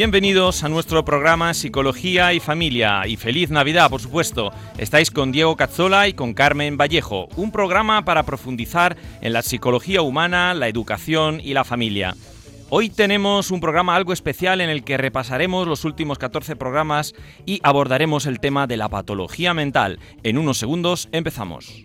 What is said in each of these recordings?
Bienvenidos a nuestro programa Psicología y Familia y feliz Navidad, por supuesto. Estáis con Diego Cazzola y con Carmen Vallejo, un programa para profundizar en la psicología humana, la educación y la familia. Hoy tenemos un programa algo especial en el que repasaremos los últimos 14 programas y abordaremos el tema de la patología mental. En unos segundos empezamos.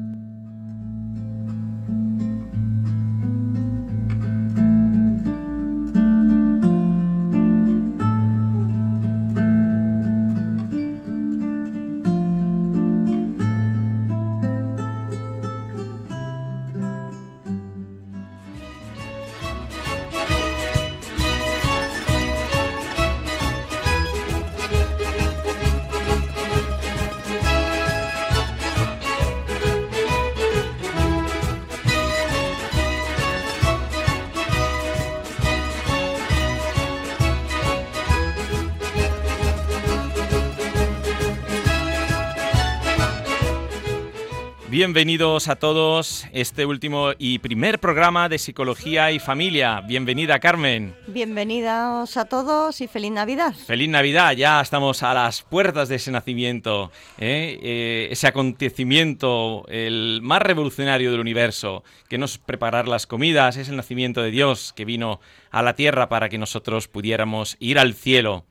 Bienvenidos a todos este último y primer programa de Psicología y Familia. Bienvenida Carmen. Bienvenidos a todos y feliz Navidad. Feliz Navidad, ya estamos a las puertas de ese nacimiento, ¿eh? Eh, ese acontecimiento, el más revolucionario del universo, que nos preparar las comidas, es el nacimiento de Dios que vino a la tierra para que nosotros pudiéramos ir al cielo.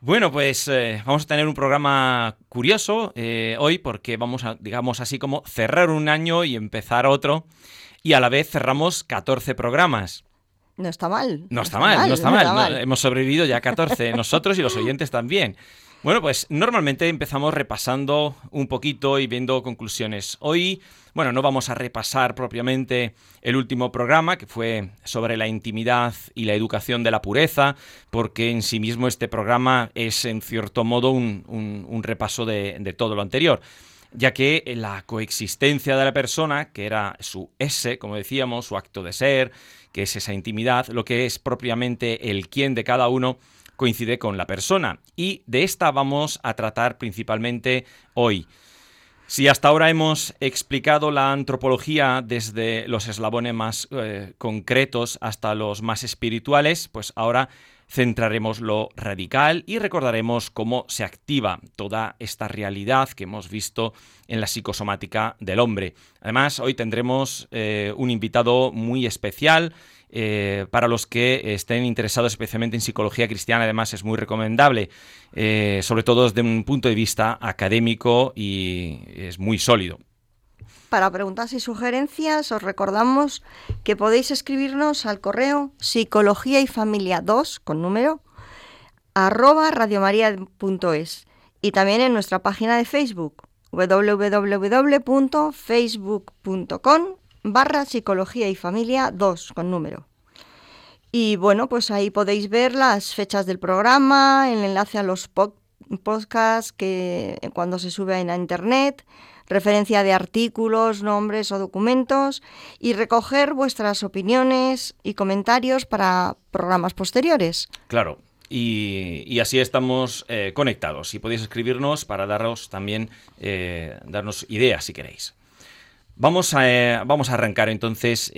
Bueno, pues eh, vamos a tener un programa curioso eh, hoy porque vamos a, digamos así como cerrar un año y empezar otro y a la vez cerramos 14 programas. No está mal. No está, mal, no está mal. hemos sobrevivido ya 14 nosotros y los oyentes también. Bueno, pues normalmente empezamos repasando un poquito y viendo conclusiones. Hoy, bueno, no vamos a repasar propiamente el último programa, que fue sobre la intimidad y la educación de la pureza, porque en sí mismo este programa es en cierto modo un, repaso de, de todo lo anterior ya que la coexistencia de la persona, que era su ese, como decíamos, su acto de ser, que es esa intimidad, lo que es propiamente el quién de cada uno, coincide con la persona. Y de esta vamos a tratar principalmente hoy. Si hasta ahora hemos explicado la antropología desde los eslabones más eh, concretos hasta los más espirituales, pues ahora centraremos lo radical y recordaremos cómo se activa toda esta realidad que hemos visto en la psicosomática del hombre. Además, hoy tendremos eh, un invitado muy especial eh, para los que estén interesados especialmente en psicología cristiana, además es muy recomendable, eh, sobre todo desde un punto de vista académico y es muy sólido. Para preguntas y sugerencias os recordamos que podéis escribirnos al correo psicología y familia 2 con número arroba radiomaria.es y también en nuestra página de Facebook www.facebook.com barra psicología y familia 2 con número. Y bueno, pues ahí podéis ver las fechas del programa, el enlace a los podcasts que cuando se sube a internet, referencia de artículos, nombres o documentos y recoger vuestras opiniones y comentarios para programas posteriores. Claro, y, así estamos eh, conectados. Y podéis escribirnos para daros también, eh, darnos ideas si queréis. Vamos a, vamos a arrancar entonces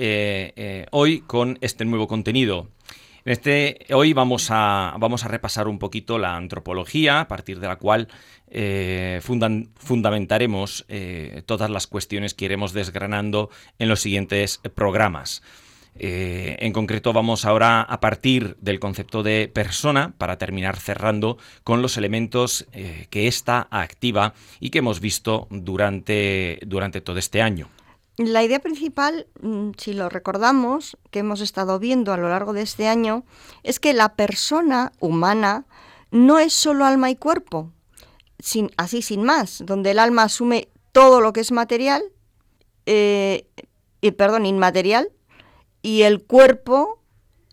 hoy con este nuevo contenido. Este, hoy vamos a, vamos a repasar un poquito la antropología, a partir de la cual fundamentaremos todas las cuestiones que iremos desgranando en los siguientes programas. Eh, en concreto vamos ahora a partir del concepto de persona para terminar cerrando con los elementos eh, que ésta activa y que hemos visto durante, durante todo este año. La idea principal, mm, si lo recordamos, que hemos estado viendo a lo largo de este año, es que la persona humana no es solo alma y cuerpo, sin, así sin más, donde el alma asume todo lo que es material, eh, y, perdón, inmaterial, y el cuerpo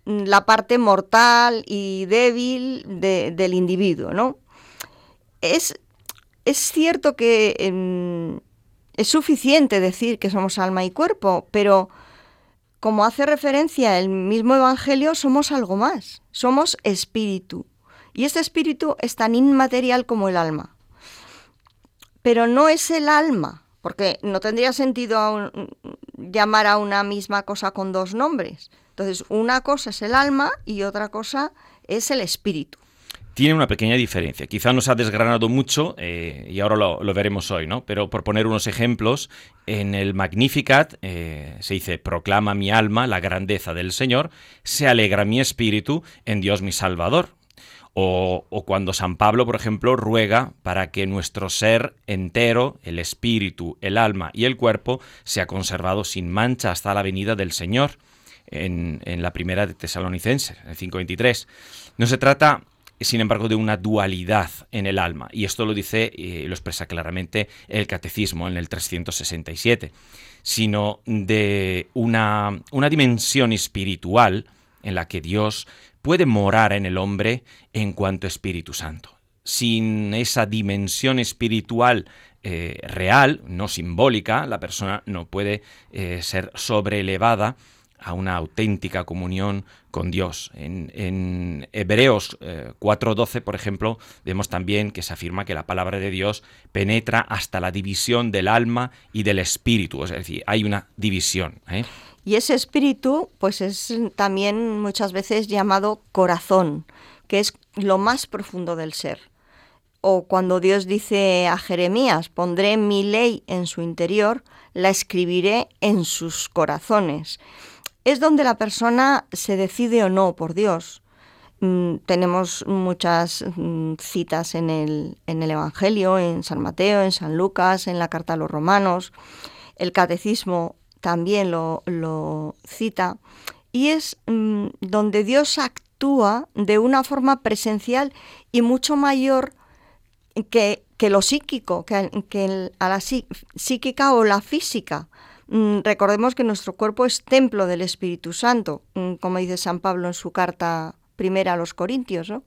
mm, la parte mortal y débil del individuo, ¿no? Es, es cierto que em, es suficiente decir que somos alma y cuerpo, pero como hace referencia el mismo Evangelio, somos algo más, somos espíritu. Y este espíritu es tan inmaterial como el alma. Pero no es el alma porque no tendría sentido llamar a una misma cosa con dos nombres. Entonces, una cosa es el alma y otra cosa es el espíritu. Tiene una pequeña diferencia. Quizá nos ha desgranado mucho eh, y ahora lo, veremos hoy, ¿no? Pero por poner unos ejemplos, en el Magnificat eh, se dice, proclama mi alma la grandeza del Señor, se alegra mi espíritu en Dios mi Salvador. O, cuando San Pablo, por ejemplo, ruega para que nuestro ser entero, el espíritu, el alma y el cuerpo, sea conservado sin mancha hasta la venida del Señor, en, la primera de Tesalonicenses, en 5.23. No se trata, sin embargo, de una dualidad en el alma, y esto lo dice y lo expresa claramente el Catecismo en el 367, sino de una, una dimensión espiritual en la que Dios puede morar en el hombre en cuanto Espíritu Santo. Sin esa dimensión espiritual eh, real, no simbólica, la persona no puede eh, ser sobreelevada a una auténtica comunión con Dios. En, Hebreos 4.12, eh, por ejemplo, vemos también que se afirma que la palabra de Dios penetra hasta la división del alma y del espíritu, es decir, hay una división. Y ese espíritu, pues es también muchas veces llamado corazón, que es lo más profundo del ser. O cuando Dios dice a Jeremías, pondré mi ley en su interior, la escribiré en sus corazones. Es donde la persona se decide o no por Dios. Mm, tenemos muchas mm, citas en el, en el Evangelio, en San Mateo, en San Lucas, en la carta a los romanos. El catecismo también lo, cita, y es mm, donde Dios actúa de una forma presencial y mucho mayor que, que lo psíquico, que, que, a la psíquica o la física. Mm, recordemos que nuestro cuerpo es templo del Espíritu Santo, mm, como dice San Pablo en su carta primera a los Corintios. ¿no?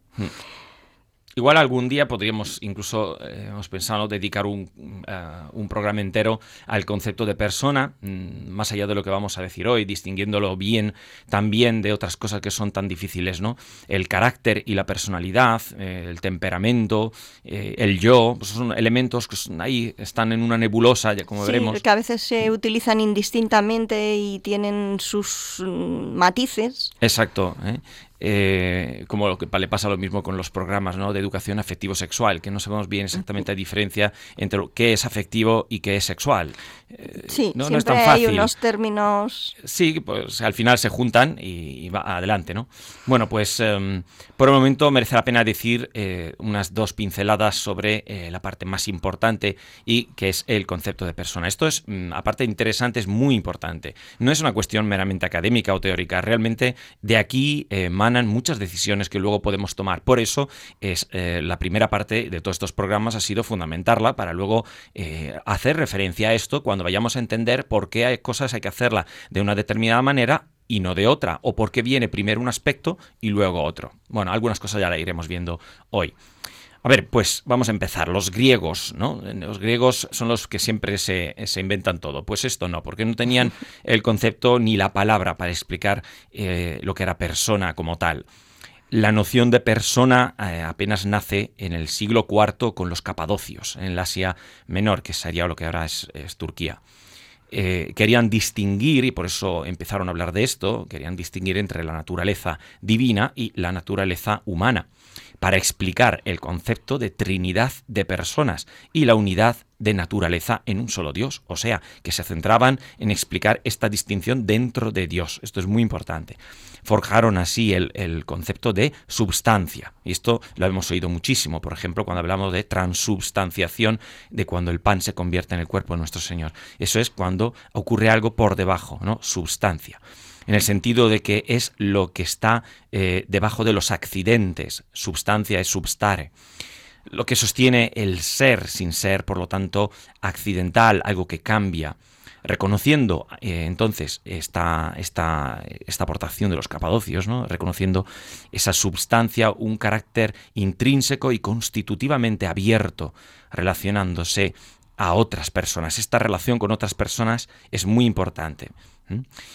Igual algún día podríamos, incluso eh, hemos pensado dedicar un, eh, un, programa entero al concepto de persona, mm, más allá de lo que vamos a decir hoy, distinguiéndolo bien también de otras cosas que son tan difíciles, ¿no? El carácter y la personalidad, eh, el temperamento, el yo, pues son elementos que ahí están en una nebulosa, ya como sí, veremos. que a veces se utilizan indistintamente y tienen sus mm, matices. Exacto. Eh, como lo que le pasa lo mismo con los programas ¿no? de educación afectivo-sexual, que no sabemos bien exactamente la diferencia entre qué es afectivo y qué es sexual. Eh, sí, no, siempre es tan fácil. hay unos términos... Sí, pues al final se juntan y, va adelante, ¿no? Bueno, pues em, por el momento merece la pena decir eh, unas dos pinceladas sobre la parte más importante y que es el concepto de persona. Esto es, mm, aparte de interesante, es muy importante. No es una cuestión meramente académica o teórica, realmente de aquí más muchas decisiones que luego podemos tomar. Por eso es eh, la primera parte de todos estos programas ha sido fundamentarla para luego eh, hacer referencia a esto cuando vayamos a entender por qué hay cosas hay que hacerla de una determinada manera y no de otra, o por qué viene primero un aspecto y luego otro. Bueno, algunas cosas ya la iremos viendo hoy. A ver, pues vamos a empezar. Los griegos, ¿no? Los griegos son los que siempre se, inventan todo. Pues esto no, porque no tenían el concepto ni la palabra para explicar eh, lo que era persona como tal. La noción de persona eh, apenas nace en el siglo IV con los capadocios, en el Asia Menor, que sería lo que ahora es, Turquía. Eh, querían distinguir, y por eso empezaron a hablar de esto, querían distinguir entre la naturaleza divina y la naturaleza humana para explicar el concepto de trinidad de personas y la unidad de naturaleza en un solo Dios, o sea, que se centraban en explicar esta distinción dentro de Dios. Esto es muy importante. Forjaron así el, concepto de substancia, y esto lo hemos oído muchísimo, por ejemplo, cuando hablamos de transubstanciación, de cuando el pan se convierte en el cuerpo de nuestro Señor. Eso es cuando ocurre algo por debajo, ¿no? Substancia en el sentido de que es lo que está eh, debajo de los accidentes, substancia es substare lo que sostiene el ser sin ser, por lo tanto, accidental, algo que cambia. Reconociendo eh, entonces esta, esta, esta, aportación de los capadocios, ¿no? reconociendo esa substancia, un carácter intrínseco y constitutivamente abierto, relacionándose a otras personas. Esta relación con otras personas es muy importante.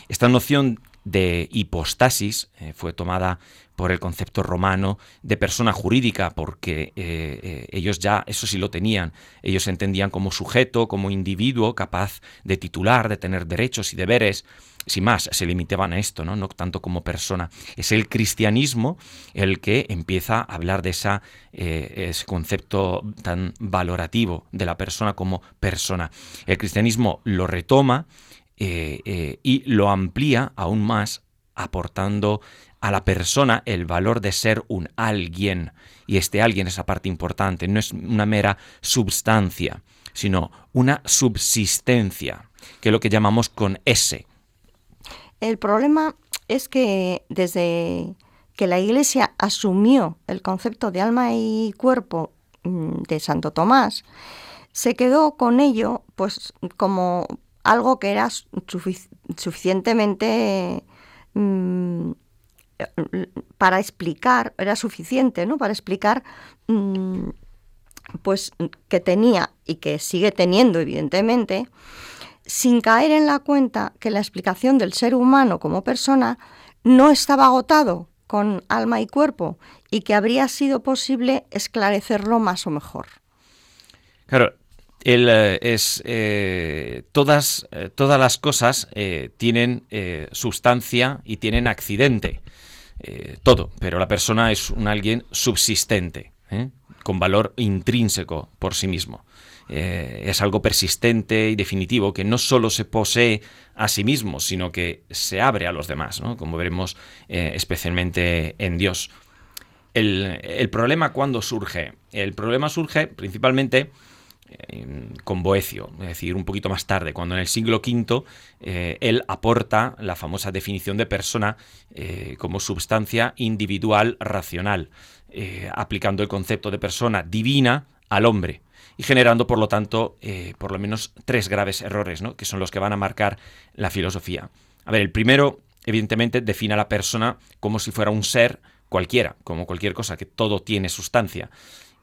Esta noción de hipostasis eh, fue tomada por el concepto romano de persona jurídica, porque eh, eh, ellos ya eso sí lo tenían, ellos entendían como sujeto, como individuo capaz de titular, de tener derechos y deberes, sin más, se limitaban a esto, ¿no? no tanto como persona. Es el cristianismo el que empieza a hablar de esa, ese concepto tan valorativo de la persona como persona. El cristianismo lo retoma eh, eh, y lo amplía aún más aportando a la persona el valor de ser un alguien. Y este alguien es la parte importante, no es una mera substancia, sino una subsistencia, que es lo que llamamos con S. El problema es que desde que la Iglesia asumió el concepto de alma y cuerpo mm, de Santo Tomás, se quedó con ello pues como algo que era suficientemente mm, para explicar, era suficiente, ¿no? Para explicar mm, pues que tenía y que sigue teniendo, evidentemente, sin caer en la cuenta que la explicación del ser humano como persona no estaba agotado con alma y cuerpo y que habría sido posible esclarecerlo más o mejor. Claro, él eh, es eh, todas, eh, todas las cosas tienen sustancia y tienen accidente. todo, pero la persona es un alguien subsistente, con valor intrínseco por sí mismo. es algo persistente y definitivo que no solo se posee a sí mismo, sino que se abre a los demás, como veremos especialmente en Dios. El, el problema cuando surge. El problema surge principalmente con Boecio, es decir, un poquito más tarde, cuando en el siglo V eh, él aporta la famosa definición de persona eh, como substancia individual racional, eh, aplicando el concepto de persona divina al hombre y generando, por lo tanto, por lo menos tres graves errores, ¿no? que son los que van a marcar la filosofía. A ver, el primero, evidentemente, define a la persona como si fuera un ser cualquiera, como cualquier cosa, que todo tiene sustancia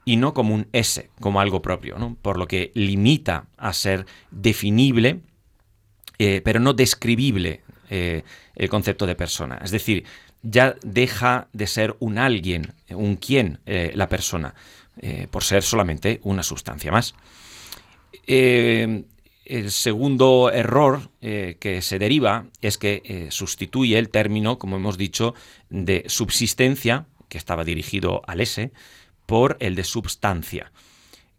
y no como un S, como algo propio, por lo que limita a ser definible, eh, pero no describible eh, el concepto de persona. Es decir, ya deja de ser un alguien, un quién, eh, la persona, por ser solamente una sustancia más. el segundo error que se deriva es que sustituye el término, como hemos dicho, de subsistencia, que estaba dirigido al S, por el de substancia,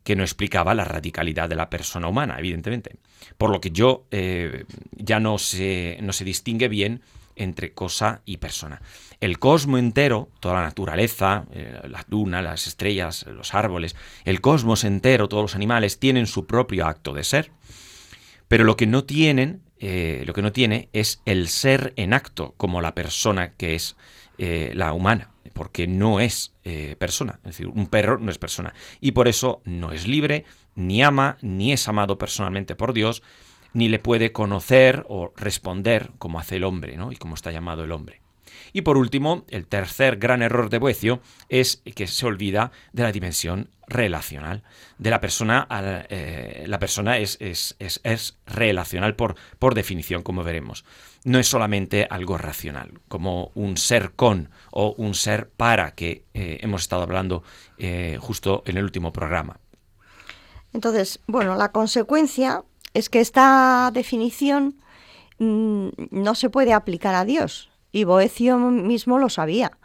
que no explicaba la radicalidad de la persona humana, evidentemente. Por lo que yo eh, ya no se, no se distingue bien entre cosa y persona. El cosmos entero, toda la naturaleza, eh, la luna, las estrellas, los árboles, el cosmos entero, todos los animales, tienen su propio acto de ser. Pero lo que no tienen, eh, lo que no tiene es el ser en acto, como la persona que es la humana porque no es eh, persona. Es decir, un perro no es persona. Y por eso no es libre, ni ama, ni es amado personalmente por Dios, ni le puede conocer o responder como hace el hombre, ¿no? Y como está llamado el hombre. Y por último, el tercer gran error de Boecio es que se olvida de la dimensión relacional. De la persona, eh, la persona es, relacional por, por definición, como veremos. No es solamente algo racional, como un ser con o un ser para que eh, hemos estado hablando eh, justo en el último programa. Entonces, bueno, la consecuencia es que esta definición mm, no se puede aplicar a Dios. Y Boecio mismo lo sabía,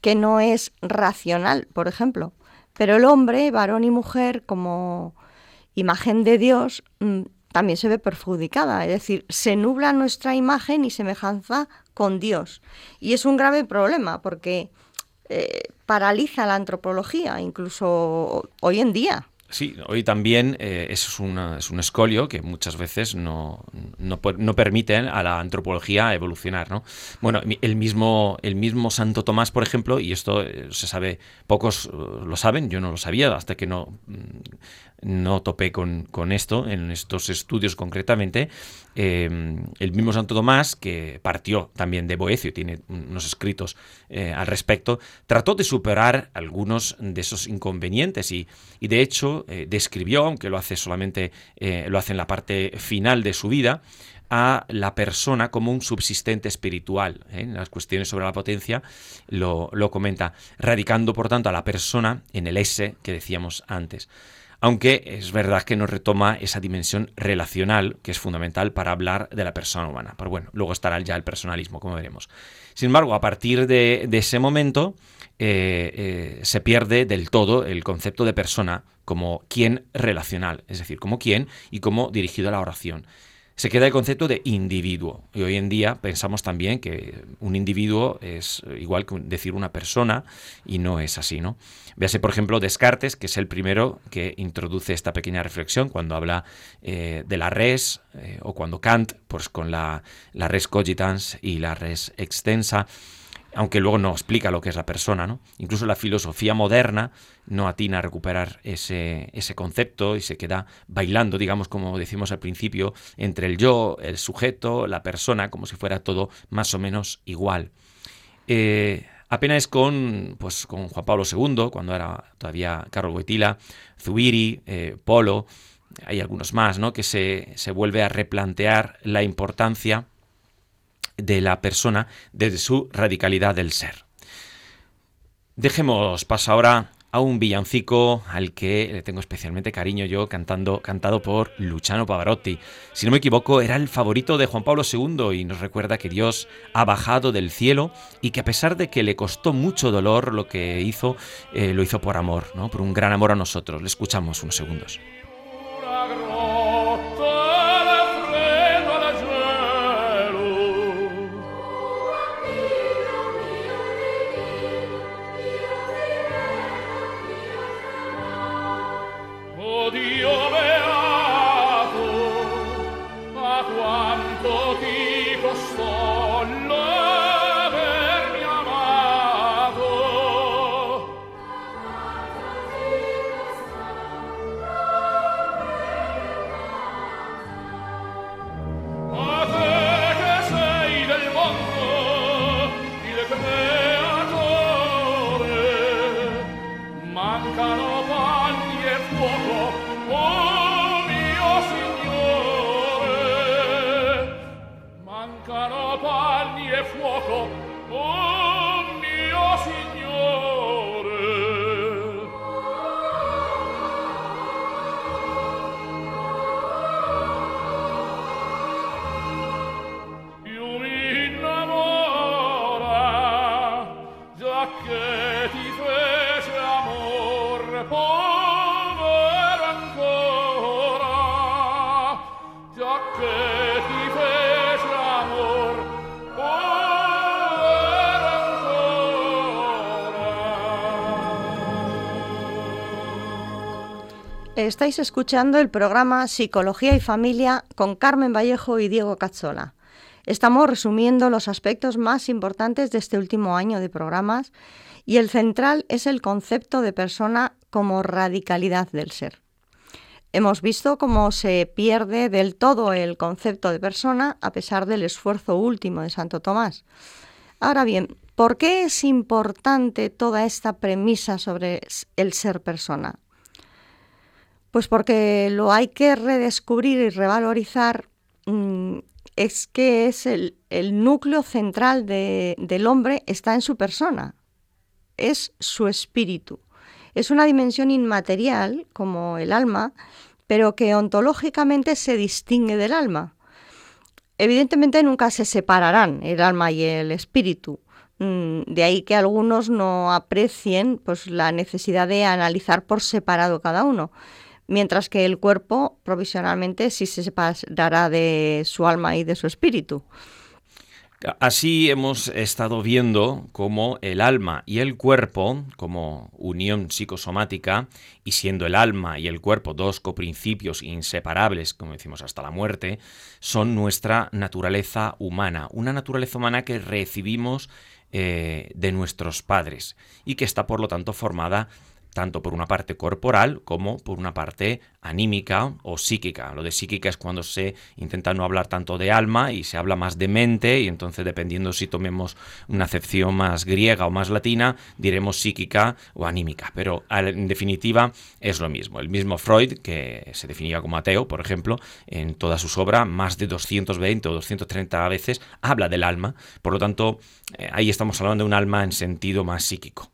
que no es racional, por ejemplo. Pero el hombre, varón y mujer, como imagen de Dios, mm, también se ve perjudicada. Es decir, se nubla nuestra imagen y semejanza con Dios. Y es un grave problema porque eh, paraliza la antropología, incluso hoy en día. Sí, hoy también eh, es, es, un escolio que muchas veces no, no, no, permiten a la antropología evolucionar. ¿no? Bueno, el mismo, el mismo Santo Tomás, por ejemplo, y esto eh, se sabe, pocos lo saben, yo no lo sabía hasta que no no topé con, esto en estos estudios concretamente. Em, el mismo Santo Tomás, que partió también de Boecio, tiene unos escritos eh, al respecto, trató de superar algunos de esos inconvenientes y, de hecho eh, describió, aunque lo hace solamente, eh, lo hace en la parte final de su vida, a la persona como un subsistente espiritual. En las cuestiones sobre la potencia lo, lo comenta, radicando por tanto a la persona en el S que decíamos antes aunque es verdad que nos retoma esa dimensión relacional que es fundamental para hablar de la persona humana. Pero bueno, luego estará ya el personalismo, como veremos. Sin embargo, a partir de, ese momento eh, eh, se pierde del todo el concepto de persona como quien relacional, es decir, como quien y como dirigido a la oración se queda el concepto de individuo. Y hoy en día pensamos también que un individuo es igual que decir una persona y no es así, ¿no? Véase, por ejemplo, Descartes, que es el primero que introduce esta pequeña reflexión cuando habla eh, de la res, eh, o cuando Kant, pues con la, la res cogitans y la res extensa, aunque luego no explica lo que es la persona, ¿no? Incluso la filosofía moderna no atina a recuperar ese, ese, concepto y se queda bailando, digamos, como decimos al principio, entre el yo, el sujeto, la persona, como si fuera todo más o menos igual. Eh, apenas con, pues, con Juan Pablo II, cuando era todavía Carlos Boitila, Zubiri, eh, Polo, hay algunos más, ¿no? que se, se vuelve a replantear la importancia de la persona desde su radicalidad del ser. Dejemos paso ahora a un villancico al que le tengo especialmente cariño yo, cantando, cantado por Luciano Pavarotti. Si no me equivoco, era el favorito de Juan Pablo II y nos recuerda que Dios ha bajado del cielo y que a pesar de que le costó mucho dolor lo que hizo, eh, lo hizo por amor, ¿no? por un gran amor a nosotros. Le escuchamos unos segundos. Estáis escuchando el programa Psicología y Familia con Carmen Vallejo y Diego Cazzola. Estamos resumiendo los aspectos más importantes de este último año de programas y el central es el concepto de persona como radicalidad del ser. Hemos visto cómo se pierde del todo el concepto de persona a pesar del esfuerzo último de Santo Tomás. Ahora bien, ¿por qué es importante toda esta premisa sobre el ser persona? Pues porque lo hay que redescubrir y revalorizar mm, es que es el, núcleo central del hombre está en su persona, es su espíritu. Es una dimensión inmaterial, como el alma, pero que ontológicamente se distingue del alma. Evidentemente nunca se separarán el alma y el espíritu. Mm, de ahí que algunos no aprecien pues, la necesidad de analizar por separado cada uno mientras que el cuerpo provisionalmente sí se separará de su alma y de su espíritu. Así hemos estado viendo cómo el alma y el cuerpo, como unión psicosomática, y siendo el alma y el cuerpo dos coprincipios inseparables, como decimos hasta la muerte, son nuestra naturaleza humana, una naturaleza humana que recibimos eh, de nuestros padres y que está por lo tanto formada tanto por una parte corporal como por una parte anímica o psíquica. Lo de psíquica es cuando se intenta no hablar tanto de alma y se habla más de mente y entonces dependiendo si tomemos una acepción más griega o más latina, diremos psíquica o anímica. Pero en definitiva es lo mismo. El mismo Freud, que se definía como ateo, por ejemplo, en toda sus obras, más de 220 o 230 veces, habla del alma. Por lo tanto, eh, ahí estamos hablando de un alma en sentido más psíquico.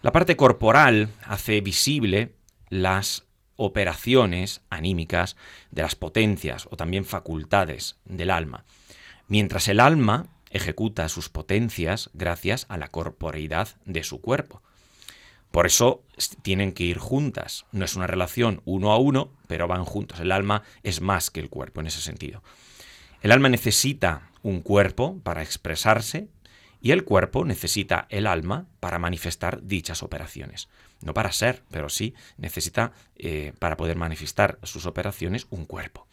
La parte corporal hace visible las operaciones anímicas de las potencias o también facultades del alma, mientras el alma ejecuta sus potencias gracias a la corporeidad de su cuerpo. Por eso tienen que ir juntas. No es una relación uno a uno, pero van juntos. El alma es más que el cuerpo en ese sentido. El alma necesita un cuerpo para expresarse, y el cuerpo necesita el alma para manifestar dichas operaciones. No para ser, pero sí necesita eh, para poder manifestar sus operaciones un cuerpo.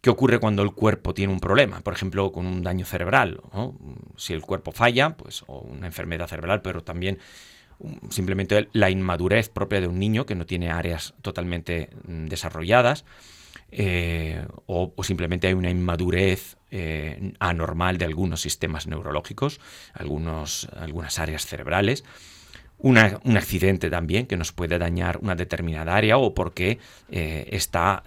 ¿Qué ocurre cuando el cuerpo tiene un problema? Por ejemplo, con un daño cerebral. Si el cuerpo falla, pues, o una enfermedad cerebral, pero también simplemente la inmadurez propia de un niño que no tiene áreas totalmente mm, desarrolladas, eh, o, simplemente hay una inmadurez eh, anormal de algunos sistemas neurológicos, algunas áreas cerebrales. un accidente también que nos puede dañar una determinada área o porque eh, está,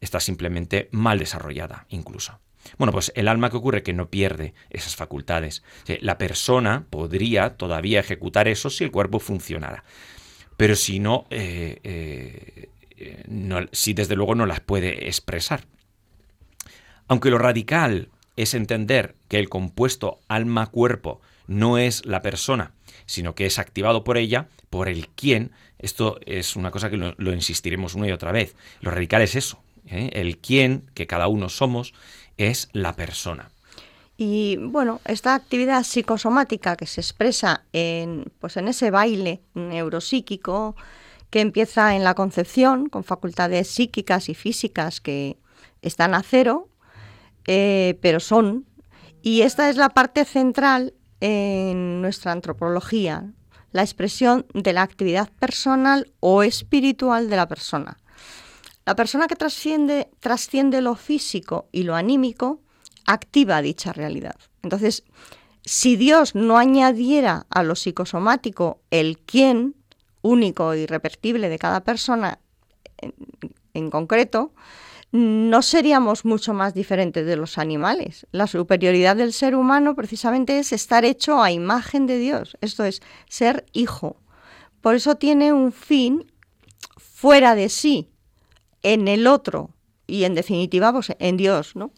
está simplemente mal desarrollada incluso. Bueno, pues el alma que ocurre que no pierde esas facultades. La persona podría todavía ejecutar eso si el cuerpo funcionara. Pero si no, eh, si desde luego no las puede expresar. Aunque lo radical es entender que el compuesto alma-cuerpo no es la persona, sino que es activado por ella, por el quién, esto es una cosa que lo, insistiremos una y otra vez. Lo radical es eso, ¿eh? el quién que cada uno somos es la persona. Y bueno, esta actividad psicosomática que se expresa en, pues en ese baile neuropsíquico, que empieza en la concepción, con facultades psíquicas y físicas que están a cero, eh, pero son. Y esta es la parte central en nuestra antropología, la expresión de la actividad personal o espiritual de la persona. La persona que trasciende, trasciende lo físico y lo anímico activa dicha realidad. Entonces, si Dios no añadiera a lo psicosomático el quién, único y de cada persona en, concreto, no seríamos mucho más diferentes de los animales. La superioridad del ser humano precisamente es estar hecho a imagen de Dios, esto es, ser hijo. Por eso tiene un fin fuera de sí, en el otro y en definitiva pues, en Dios, ¿no?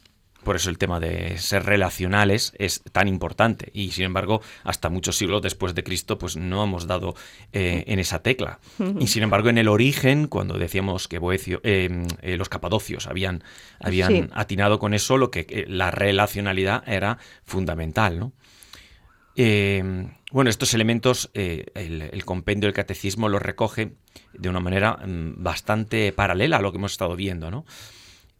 Por eso el tema de ser relacionales es tan importante. Y sin embargo, hasta muchos siglos después de Cristo, pues no hemos dado eh, en esa tecla. Y sin embargo, en el origen, cuando decíamos que Boecio, eh, eh, los capadocios habían, habían atinado con eso, lo que la relacionalidad era fundamental, ¿no? bueno, estos elementos, el, el, compendio del catecismo los recoge de una manera mm, bastante paralela a lo que hemos estado viendo, ¿no?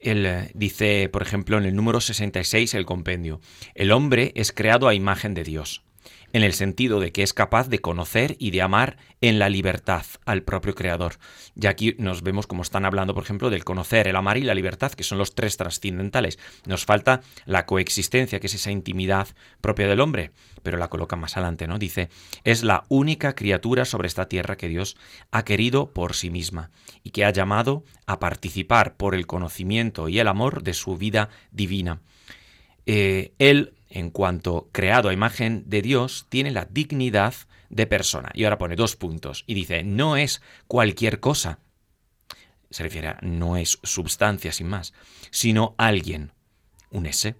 Él eh, dice, por ejemplo, en el número 66 el compendio, el hombre es creado a imagen de Dios. En el sentido de que es capaz de conocer y de amar en la libertad al propio Creador. Y aquí nos vemos como están hablando, por ejemplo, del conocer, el amar y la libertad, que son los tres trascendentales. Nos falta la coexistencia, que es esa intimidad propia del hombre, pero la coloca más adelante, ¿no? Dice, es la única criatura sobre esta tierra que Dios ha querido por sí misma y que ha llamado a participar por el conocimiento y el amor de su vida divina. Eh, él en cuanto creado a imagen de Dios, tiene la dignidad de persona. Y ahora pone dos puntos y dice, no es cualquier cosa. Se refiere a no es substancia sin más, sino alguien, un S,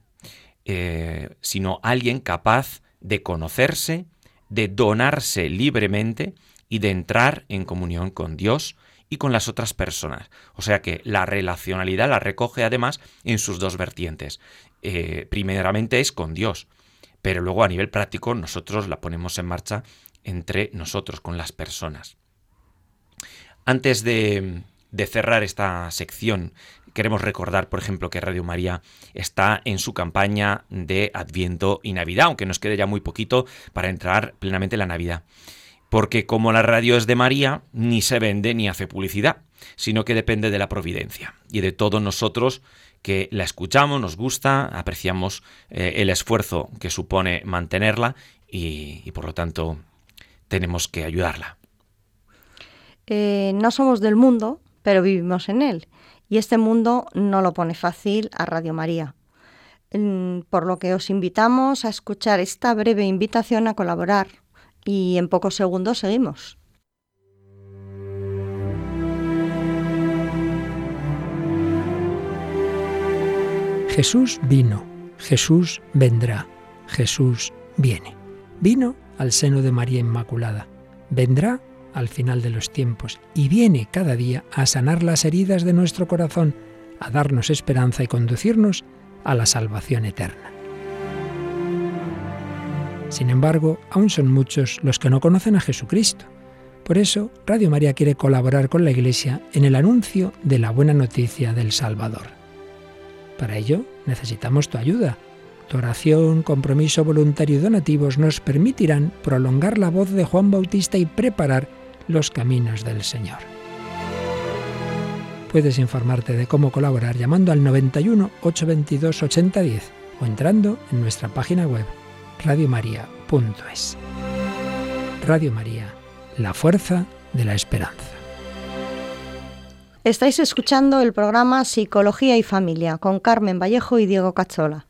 eh, sino alguien capaz de conocerse, de donarse libremente y de entrar en comunión con Dios y con las otras personas. O sea que la relacionalidad la recoge además en sus dos vertientes. Eh, primeramente es con Dios, pero luego a nivel práctico nosotros la ponemos en marcha entre nosotros, con las personas. Antes de, de cerrar esta sección, queremos recordar, por ejemplo, que Radio María está en su campaña de Adviento y Navidad, aunque nos quede ya muy poquito para entrar plenamente en la Navidad. Porque como la radio es de María, ni se vende ni hace publicidad, sino que depende de la providencia y de todos nosotros que la escuchamos, nos gusta, apreciamos eh, el esfuerzo que supone mantenerla y, por lo tanto tenemos que ayudarla. Eh, no somos del mundo, pero vivimos en él. Y este mundo no lo pone fácil a Radio María. Mm, por lo que os invitamos a escuchar esta breve invitación a colaborar. Y en pocos segundos seguimos. Jesús vino, Jesús vendrá, Jesús viene. Vino al seno de María Inmaculada, vendrá al final de los tiempos y viene cada día a sanar las heridas de nuestro corazón, a darnos esperanza y conducirnos a la salvación eterna. Sin embargo, aún son muchos los que no conocen a Jesucristo. Por eso, Radio María quiere colaborar con la Iglesia en el anuncio de la buena noticia del Salvador. Para ello necesitamos tu ayuda. Tu oración, compromiso voluntario y donativos nos permitirán prolongar la voz de Juan Bautista y preparar los caminos del Señor. Puedes informarte de cómo colaborar llamando al 91 822 8010 o entrando en nuestra página web radiomaria.es. Radio María, la fuerza de la esperanza. Estáis escuchando el programa Psicología y Familia con Carmen Vallejo y Diego Cachola.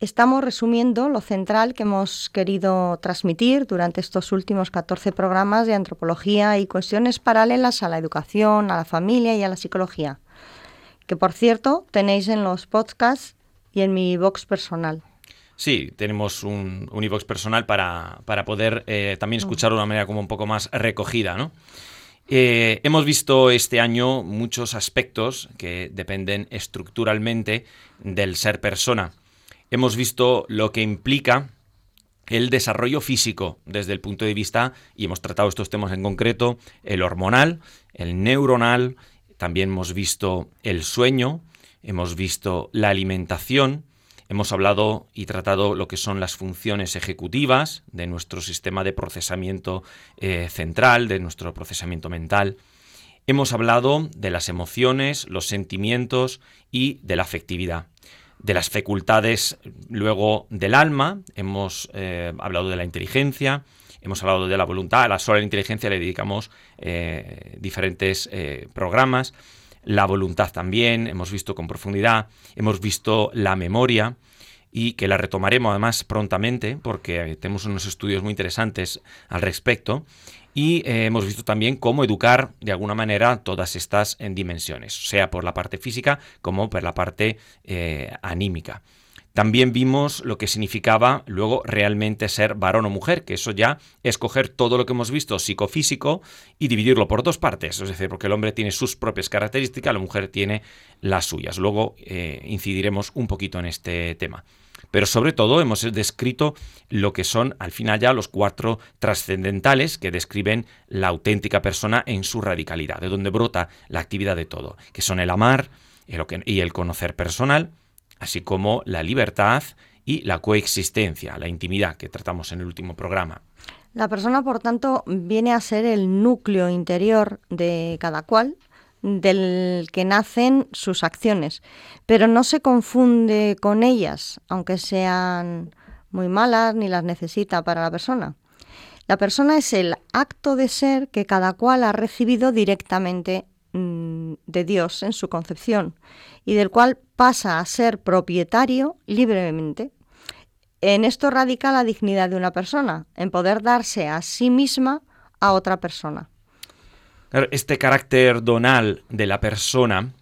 Estamos resumiendo lo central que hemos querido transmitir durante estos últimos 14 programas de antropología y cuestiones paralelas a la educación, a la familia y a la psicología, que por cierto tenéis en los podcasts y en mi box personal. Sí, tenemos un, un personal para, poder eh, también escuchar de una manera como un poco más recogida, ¿no? Eh, hemos visto este año muchos aspectos que dependen estructuralmente del ser persona. Hemos visto lo que implica el desarrollo físico desde el punto de vista, y hemos tratado estos temas en concreto, el hormonal, el neuronal, también hemos visto el sueño, hemos visto la alimentación, Hemos hablado y tratado lo que son las funciones ejecutivas de nuestro sistema de procesamiento eh, central, de nuestro procesamiento mental. Hemos hablado de las emociones, los sentimientos y de la afectividad. De las facultades luego del alma, hemos eh, hablado de la inteligencia, hemos hablado de la voluntad, a la sola inteligencia le dedicamos eh, diferentes programas la voluntad también, hemos visto con profundidad, hemos visto la memoria y que la retomaremos además prontamente porque tenemos unos estudios muy interesantes al respecto y eh, hemos visto también cómo educar de alguna manera todas estas en dimensiones, sea por la parte física como por la parte eh, anímica. También vimos lo que significaba luego realmente ser varón o mujer, que eso ya es coger todo lo que hemos visto psicofísico y dividirlo por dos partes, es decir, porque el hombre tiene sus propias características, la mujer tiene las suyas. Luego eh, incidiremos un poquito en este tema. Pero sobre todo hemos descrito lo que son al final ya los cuatro trascendentales que describen la auténtica persona en su radicalidad, de donde brota la actividad de todo, que son el amar y el conocer personal, así como la libertad y la coexistencia, la intimidad que tratamos en el último programa. La persona, por tanto, viene a ser el núcleo interior de cada cual, del que nacen sus acciones, pero no se confunde con ellas, aunque sean muy malas ni las necesita para la persona. La persona es el acto de ser que cada cual ha recibido directamente mm, de Dios en su concepción y del cual pasa a ser propietario libremente. En esto radica la dignidad de una persona, en poder darse a sí misma a otra persona. Este carácter donal de la persona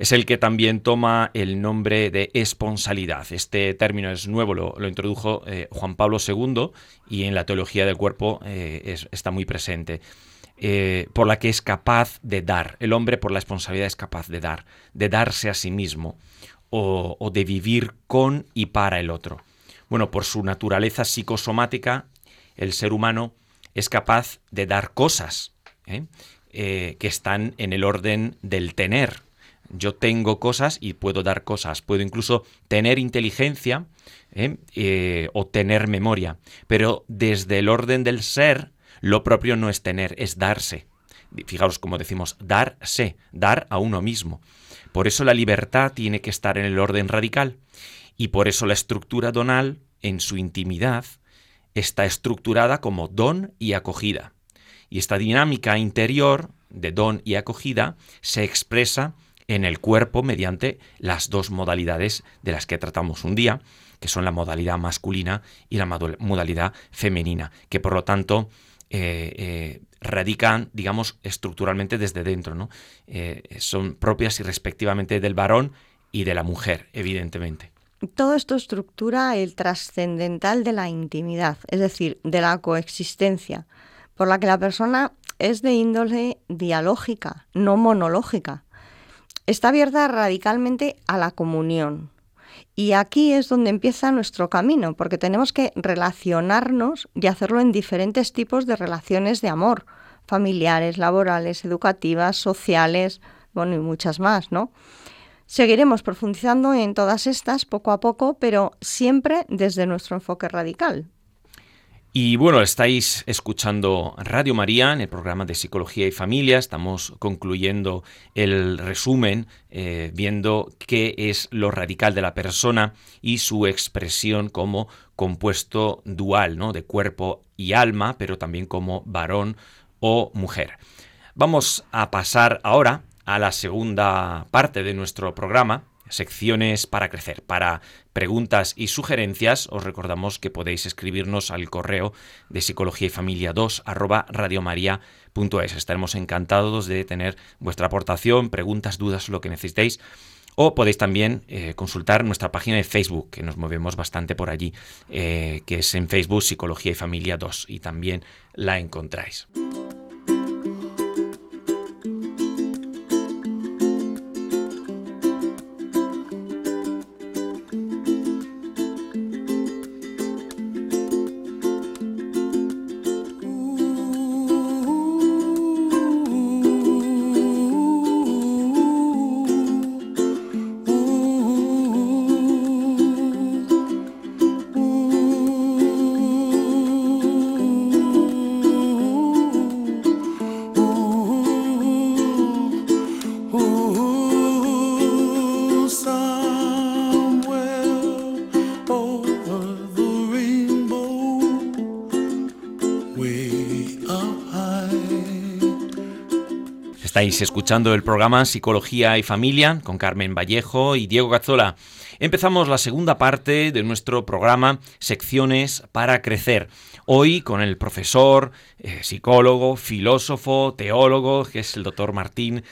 es el que también toma el nombre de esponsalidad. Este término es nuevo, lo, introdujo eh, Juan Pablo II y en la teología del cuerpo eh, está muy presente. Eh, por la que es capaz de dar. El hombre por la responsabilidad es capaz de dar, de darse a sí mismo o, de vivir con y para el otro. Bueno, por su naturaleza psicosomática, el ser humano es capaz de dar cosas, que están en el orden del tener, yo tengo cosas y puedo dar cosas. Puedo incluso tener inteligencia ¿eh? Eh, o tener memoria. Pero desde el orden del ser, lo propio no es tener, es darse. Fijaos como decimos, darse, dar a uno mismo. Por eso la libertad tiene que estar en el orden radical. Y por eso la estructura donal, en su intimidad, está estructurada como don y acogida. Y esta dinámica interior de don y acogida se expresa en el cuerpo mediante las dos modalidades de las que tratamos un día, que son la modalidad masculina y la modalidad femenina, que por lo tanto eh, eh, radican, digamos, estructuralmente desde dentro, ¿no? Eh, son propias y respectivamente del varón y de la mujer, evidentemente. Todo esto estructura el trascendental de la intimidad, es decir, de la coexistencia, por la que la persona es de índole dialógica, no monológica está abierta radicalmente a la comunión. Y aquí es donde empieza nuestro camino, porque tenemos que relacionarnos y hacerlo en diferentes tipos de relaciones de amor, familiares, laborales, educativas, sociales, bueno, y muchas más, ¿no? Seguiremos profundizando en todas estas poco a poco, pero siempre desde nuestro enfoque radical, y bueno, estáis escuchando Radio María en el programa de Psicología y Familia. Estamos concluyendo el resumen, eh, viendo qué es lo radical de la persona y su expresión como compuesto dual, ¿no? De cuerpo y alma, pero también como varón o mujer. Vamos a pasar ahora a la segunda parte de nuestro programa, secciones para crecer. Para preguntas y sugerencias, os recordamos que podéis escribirnos al correo de psicología y familia 2 arroba. Estaremos encantados de tener vuestra aportación, preguntas, dudas, lo que necesitéis. O podéis también eh, consultar nuestra página de Facebook, que nos movemos bastante por allí, eh, que es en Facebook Psicología y Familia 2, y también la encontráis. Escuchando el programa Psicología y Familia con Carmen Vallejo y Diego Cazzola. Empezamos la segunda parte de nuestro programa Secciones para Crecer. Hoy con el profesor, eh, psicólogo, filósofo, teólogo, que es el doctor Martín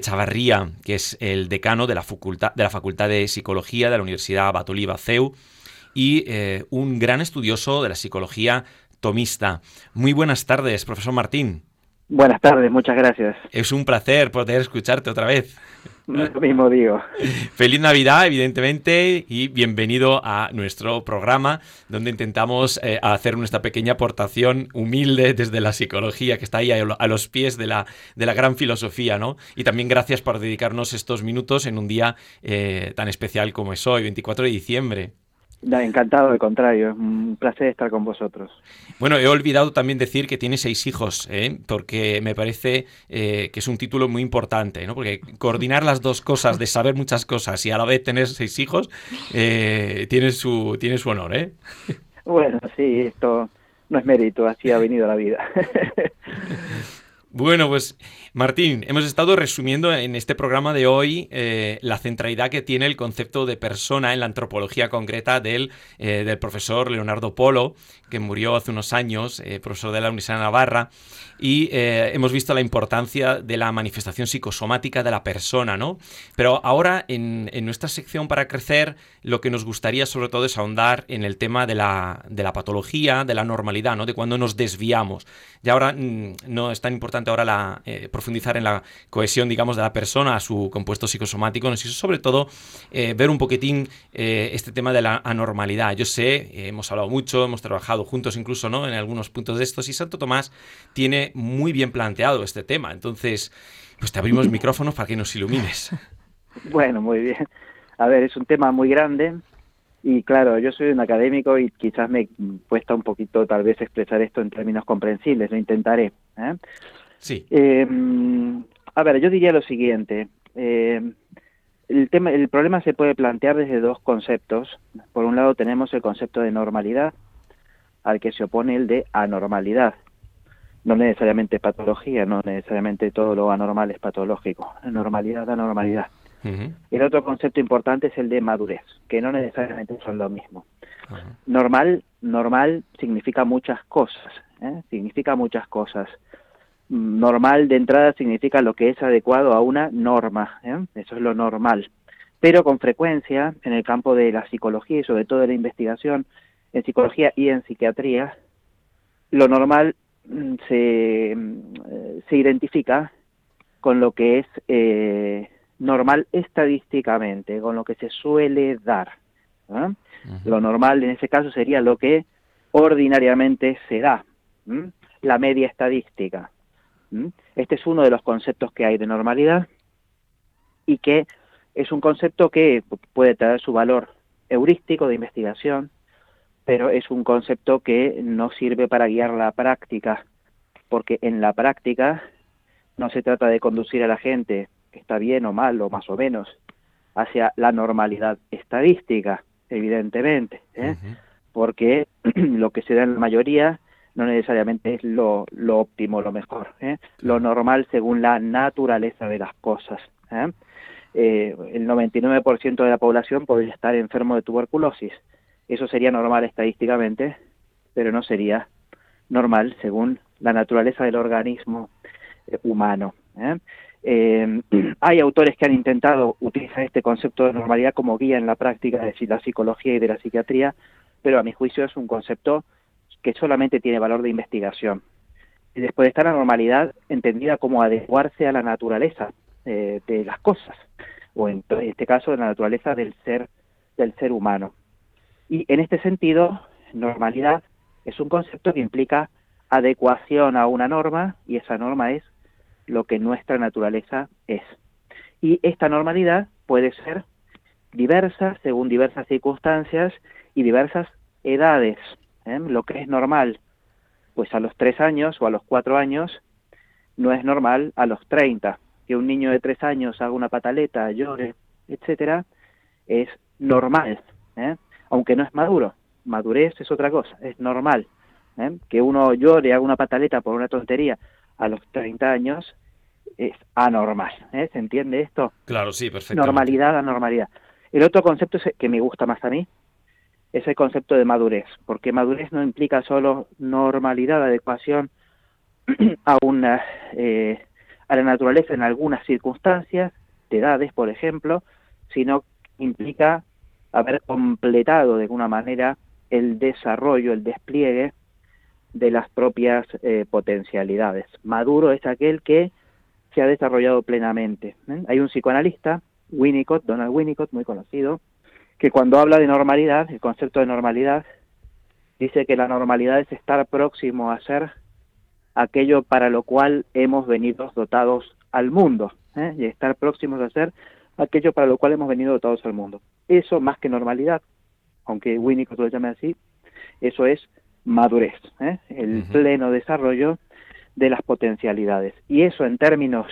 Chavarría, que es el decano de la, facultad, de la Facultad de Psicología de la Universidad Batoliva CEU y eh, un gran estudioso de la psicología tomista. Muy buenas tardes, profesor Martín. Buenas tardes, muchas gracias. Es un placer poder escucharte otra vez. Lo mismo digo. Feliz Navidad, evidentemente, y bienvenido a nuestro programa, donde intentamos eh, hacer nuestra pequeña aportación humilde desde la psicología, que está ahí a, los pies de la, de la gran filosofía, ¿no? Y también gracias por dedicarnos estos minutos en un día eh, tan especial como es hoy, 24 de diciembre. Encantado, al contrario, es un placer estar con vosotros. Bueno, he olvidado también decir que tiene seis hijos, ¿eh? porque me parece eh, que es un título muy importante, ¿no? porque coordinar las dos cosas, de saber muchas cosas y a la vez tener seis hijos, eh, tiene, su, tiene su honor. ¿eh? Bueno, sí, esto no es mérito, así ha venido la vida. Bueno, pues Martín, hemos estado resumiendo en este programa de hoy eh, la centralidad que tiene el concepto de persona en la antropología concreta del, eh, del profesor Leonardo Polo, que murió hace unos años, eh, profesor de la Universidad de Navarra, y hemos visto la importancia de la manifestación psicosomática de la persona, ¿no? Pero ahora en, en, nuestra sección para crecer, lo que nos gustaría sobre todo es ahondar en el tema de la, de la patología, de la normalidad, ¿no? De cuando nos desviamos. Y ahora mm, no es tan importante ahora la, profundizar en la cohesión, digamos, de la persona, a su compuesto psicosomático, y sobre todo eh, ver un poquitín eh, este tema de la anormalidad. Yo sé, hemos hablado mucho, hemos trabajado juntos incluso, ¿no? En algunos puntos de estos, y Santo Tomás tiene muy bien planteado este tema. Entonces, pues te abrimos micrófonos para que nos ilumines. Bueno, muy bien. A ver, es un tema muy grande, y claro, yo soy un académico y quizás me cuesta un poquito tal vez expresar esto en términos comprensibles, lo intentaré. ¿eh? Sí. Em, a ver, yo diría lo siguiente. Em, el, tema, el problema se puede plantear desde dos conceptos. Por un lado tenemos el concepto de normalidad, al que se opone el de anormalidad. No necesariamente patología, no necesariamente todo lo anormal es patológico. Normalidad, anormalidad. El otro concepto importante es el de madurez, que no necesariamente son lo mismo. Normal, normal significa muchas cosas, ¿eh? significa muchas cosas. Normal de entrada significa lo que es adecuado a una norma, ¿eh? eso es lo normal. Pero con frecuencia, en el campo de la psicología y sobre todo de la investigación, en psicología y en psiquiatría, lo normal mm, se, mm, se identifica con lo que es eh, normal estadísticamente, con lo que se suele dar. Lo normal en ese caso sería lo que ordinariamente se da, la media estadística. Este es uno de los conceptos que hay de normalidad y que es un concepto que puede tener su valor heurístico de investigación, pero es un concepto que no sirve para guiar la práctica, porque en la práctica no se trata de conducir a la gente está bien o mal o más o menos hacia la normalidad estadística, evidentemente, ¿eh? porque lo que se da en la mayoría no necesariamente es lo, lo óptimo, lo mejor, ¿eh? lo normal según la naturaleza de las cosas. ¿eh? eh el 99% de la población podría estar enfermo de tuberculosis. Eso sería normal estadísticamente, pero no sería normal según la naturaleza del organismo humano. Eh, hay autores que han intentado utilizar este concepto de normalidad como guía en la práctica de la psicología y de la psiquiatría, pero a mi juicio es un concepto que solamente tiene valor de investigación. Y después está la normalidad entendida como adecuarse a la naturaleza eh, de las cosas, o en este caso de la naturaleza del ser, del ser humano. Y en este sentido, normalidad es un concepto que implica adecuación a una norma, y esa norma es lo que nuestra naturaleza es. Y esta normalidad puede ser diversa según diversas circunstancias y diversas edades. ¿Eh? Lo que es normal, pues a los tres años o a los cuatro años, no es normal a los treinta. Que un niño de tres años haga una pataleta, llore, etcétera, es normal, ¿eh? aunque no es maduro. Madurez es otra cosa, es normal. ¿eh? Que uno llore, haga una pataleta por una tontería, a los 30 años es anormal. ¿eh? ¿Se entiende esto? Claro, sí, perfecto. Normalidad, anormalidad. El otro concepto que me gusta más a mí es el concepto de madurez, porque madurez no implica solo normalidad, adecuación a una eh, a la naturaleza en algunas circunstancias, de edades, por ejemplo, sino implica haber completado de alguna manera el desarrollo, el despliegue de las propias eh, potencialidades. Maduro es aquel que se ha desarrollado plenamente. ¿eh? Hay un psicoanalista, Winnicott, Donald Winnicott, muy conocido, que cuando habla de normalidad, el concepto de normalidad, dice que la normalidad es estar próximo a ser aquello para lo cual hemos venido dotados al mundo, ¿eh? y estar próximos a ser aquello para lo cual hemos venido dotados al mundo. Eso, más que normalidad, aunque Winnicott lo llame así, eso es madurez, ¿eh? el pleno desarrollo de las potencialidades. Y eso en términos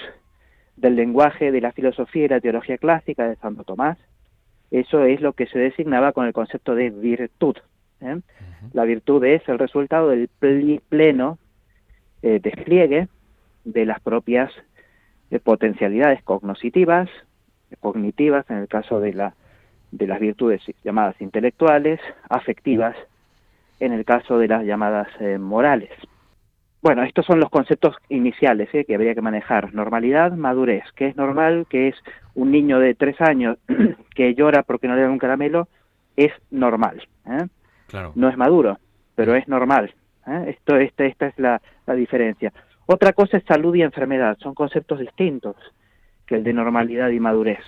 del lenguaje de la filosofía y la teología clásica de Santo Tomás, eso es lo que se designaba con el concepto de virtud. ¿eh? La virtud es el resultado del pleno eh, despliegue de las propias eh, potencialidades cognitivas, cognitivas en el caso de, la, de las virtudes llamadas intelectuales, afectivas en el caso de las llamadas morales. Bueno, estos son los conceptos iniciales ¿eh? que habría que manejar. Normalidad, madurez. ¿Qué es normal? ¿Qué es un niño de tres años que llora porque no le dan un caramelo? Es normal. ¿eh? Claro. No es maduro, pero es normal. ¿eh? Esto, esta, esta es la, diferencia. Otra cosa es salud y enfermedad. Son conceptos distintos que el de normalidad y madurez.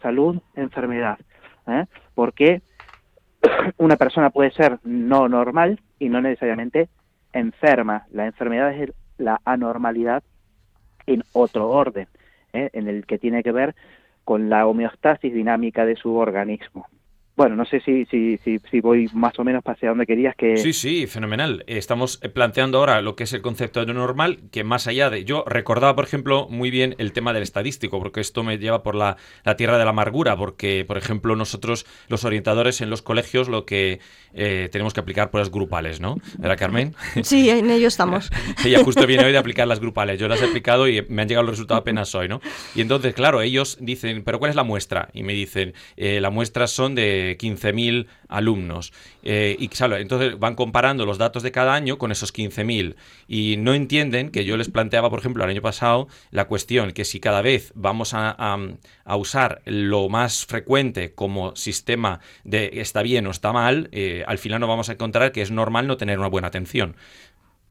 Salud, enfermedad. Porque una persona puede ser no normal y no necesariamente enferma. La enfermedad es la anormalidad en otro orden, ¿eh? en el que tiene que ver con la homeostasis dinámica de su organismo. Bueno, no sé si, si, si, voy más o menos hacia donde querías que... Sí, sí, fenomenal. Estamos planteando ahora lo que es el concepto de normal, que más allá de... Yo recordaba, por ejemplo, muy bien el tema del estadístico, porque esto me lleva por la, tierra de la amargura, porque, por ejemplo, nosotros, los orientadores en los colegios, lo que eh, tenemos que aplicar por las grupales, ¿no? ¿Verdad, Carmen? Sí, en ello estamos. Ella justo viene hoy de aplicar las grupales. Yo las he aplicado y me han llegado los resultados apenas hoy, ¿no? Y entonces, claro, ellos dicen, ¿pero cuál es la muestra? Y me dicen, eh, la muestra son de 15.000 alumnos. Eh, y entonces van comparando los datos de cada año con esos 15.000 y no entienden que yo les planteaba, por ejemplo, el año pasado, la cuestión que si cada vez vamos a, usar lo más frecuente como sistema de está bien o está mal, eh, al final nos vamos a encontrar que es normal no tener una buena atención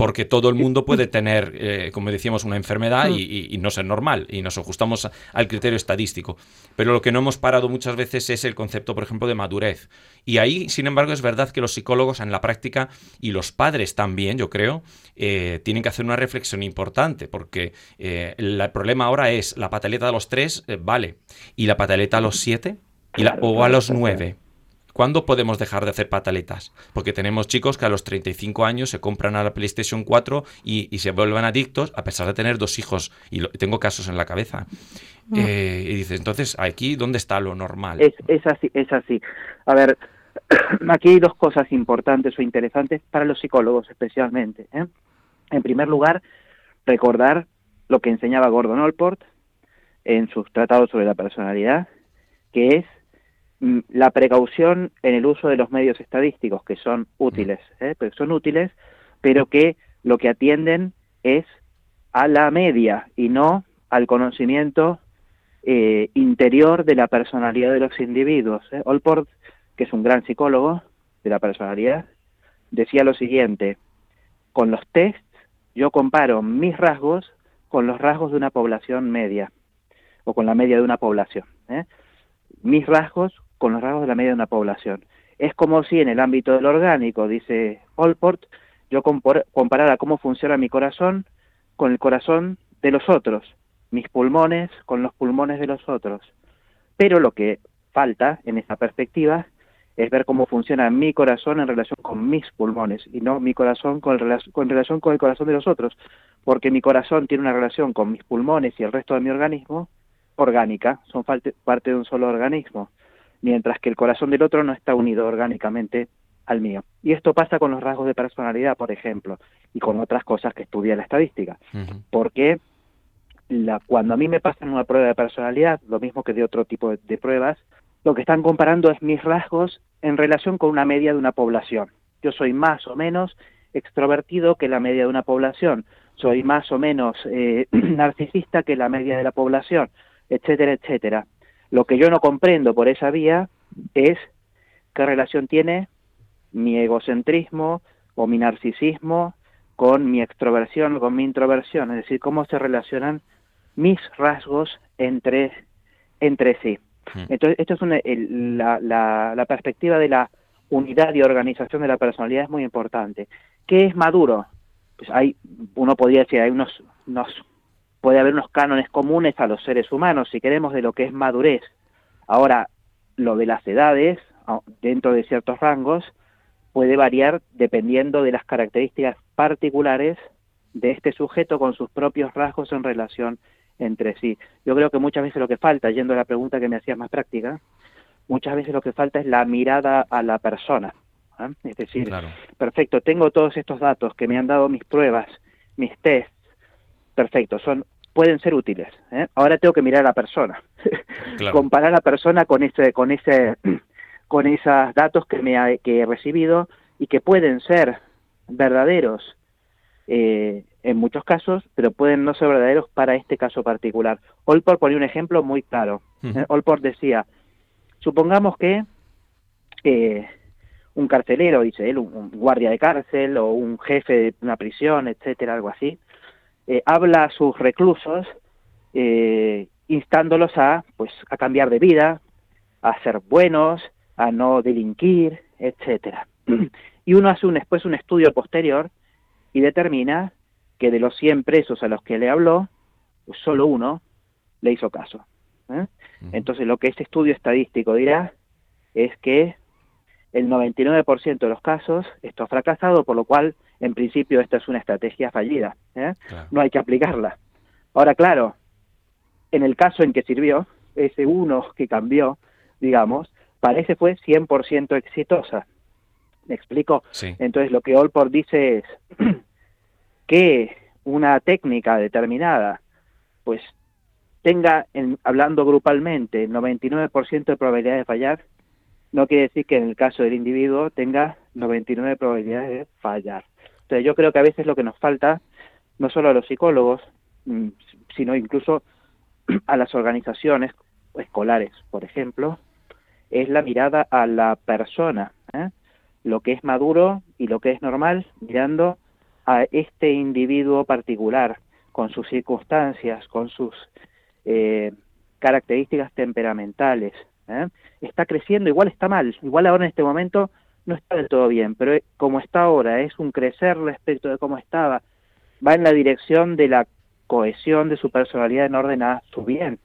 porque todo el mundo puede tener, eh, como decíamos, una enfermedad mm. y, no ser normal, y nos ajustamos al criterio estadístico. Pero lo que no hemos parado muchas veces es el concepto, por ejemplo, de madurez. Y ahí, sin embargo, es verdad que los psicólogos en la práctica, y los padres también, yo creo, eh, tienen que hacer una reflexión importante, porque eh, el problema ahora es la pataleta a los tres, vale, y la pataleta a los siete, y la, o a los nueve. ¿Cuándo podemos dejar de hacer pataletas? Porque tenemos chicos que a los 35 años se compran a la PlayStation 4 y, se vuelven adictos a pesar de tener dos hijos. Y tengo casos en la cabeza. Mm. Eh, y dices, entonces, ¿aquí dónde está lo normal? Es, es, así, es así. A ver, aquí hay dos cosas importantes o interesantes para los psicólogos especialmente. ¿eh? En primer lugar, recordar lo que enseñaba Gordon Allport en sus tratados sobre la personalidad, que es la precaución en el uso de los medios estadísticos, que son útiles, ¿eh? pero son útiles, pero que lo que atienden es a la media y no al conocimiento eh, interior de la personalidad de los individuos. ¿eh? Allport, que es un gran psicólogo de la personalidad, decía lo siguiente, con los tests yo comparo mis rasgos con los rasgos de una población media o con la media de una población. ¿eh? Mis rasgos con los rasgos de la media de una población. Es como si en el ámbito del orgánico, dice Allport, yo comparara cómo funciona mi corazón con el corazón de los otros, mis pulmones con los pulmones de los otros. Pero lo que falta en esa perspectiva es ver cómo funciona mi corazón en relación con mis pulmones y no mi corazón con, con relación con el corazón de los otros, porque mi corazón tiene una relación con mis pulmones y el resto de mi organismo orgánica, son parte de un solo organismo mientras que el corazón del otro no está unido orgánicamente al mío. Y esto pasa con los rasgos de personalidad, por ejemplo, y con otras cosas que estudia la estadística. Porque la, cuando a mí me pasan una prueba de personalidad, lo mismo que de otro tipo de, pruebas, lo que están comparando es mis rasgos en relación con una media de una población. Yo soy más o menos extrovertido que la media de una población, soy más o menos eh, narcisista que la media de la población, etcétera, etcétera. Lo que yo no comprendo por esa vía es qué relación tiene mi egocentrismo o mi narcisismo con mi extroversión o con mi introversión, es decir, cómo se relacionan mis rasgos entre, entre sí. Hmm. Entonces, esto es la, la, la, perspectiva de la unidad y organización de la personalidad es muy importante. ¿Qué es maduro? Pues hay, uno podría decir, hay unos, unos puede haber unos cánones comunes a los seres humanos, si queremos, de lo que es madurez. Ahora, lo de las edades, dentro de ciertos rangos, puede variar dependiendo de las características particulares de este sujeto con sus propios rasgos en relación entre sí. Yo creo que muchas veces lo que falta, yendo a la pregunta que me hacías más práctica, muchas veces lo que falta es la mirada a la persona. ¿ah? Es decir, perfecto, tengo todos estos datos que me han dado mis pruebas, mis tests, perfecto, son pueden ser útiles. ¿eh? Ahora tengo que mirar a la persona, comparar a la persona con ese, con ese, con esos datos que me ha, que he recibido y que pueden ser verdaderos eh, en muchos casos, pero pueden no ser verdaderos para este caso particular. Olport ponía un ejemplo muy claro. Uh Olport decía, supongamos que eh, un carcelero, dice él, un, guardia de cárcel o un jefe de una prisión, etcétera, algo así, eh, habla a sus reclusos instándolos a, pues, a cambiar de vida, a ser buenos, a no delinquir, etcétera. y uno hace un, después un estudio posterior y determina que de los 100 presos a los que le habló, pues solo uno le hizo caso. ¿eh? Entonces lo que este estudio estadístico dirá es que el 99% de los casos esto ha fracasado, por lo cual en principio esta es una estrategia fallida. ¿eh? No hay que aplicarla. Ahora, claro, en el caso en que sirvió, ese uno que cambió, digamos, parece fue 100% exitosa. ¿Me explico? Entonces lo que Olport dice es que una técnica determinada pues tenga, en, hablando grupalmente, 99% de probabilidad de fallar, no quiere decir que en el caso del individuo tenga 99 probabilidades de fallar. Entonces yo creo que a veces lo que nos falta, no solo a los psicólogos, mm, sino incluso a las organizaciones escolares, por ejemplo, es la mirada a la persona. ¿eh? lo que es maduro y lo que es normal, mirando a este individuo particular, con sus circunstancias, con sus eh, características temperamentales. ¿Eh? Está creciendo, igual está mal, igual ahora en este momento no está del todo bien, pero como está ahora, es un crecer respecto de cómo estaba, va en la dirección de la cohesión de su personalidad en orden a su bien.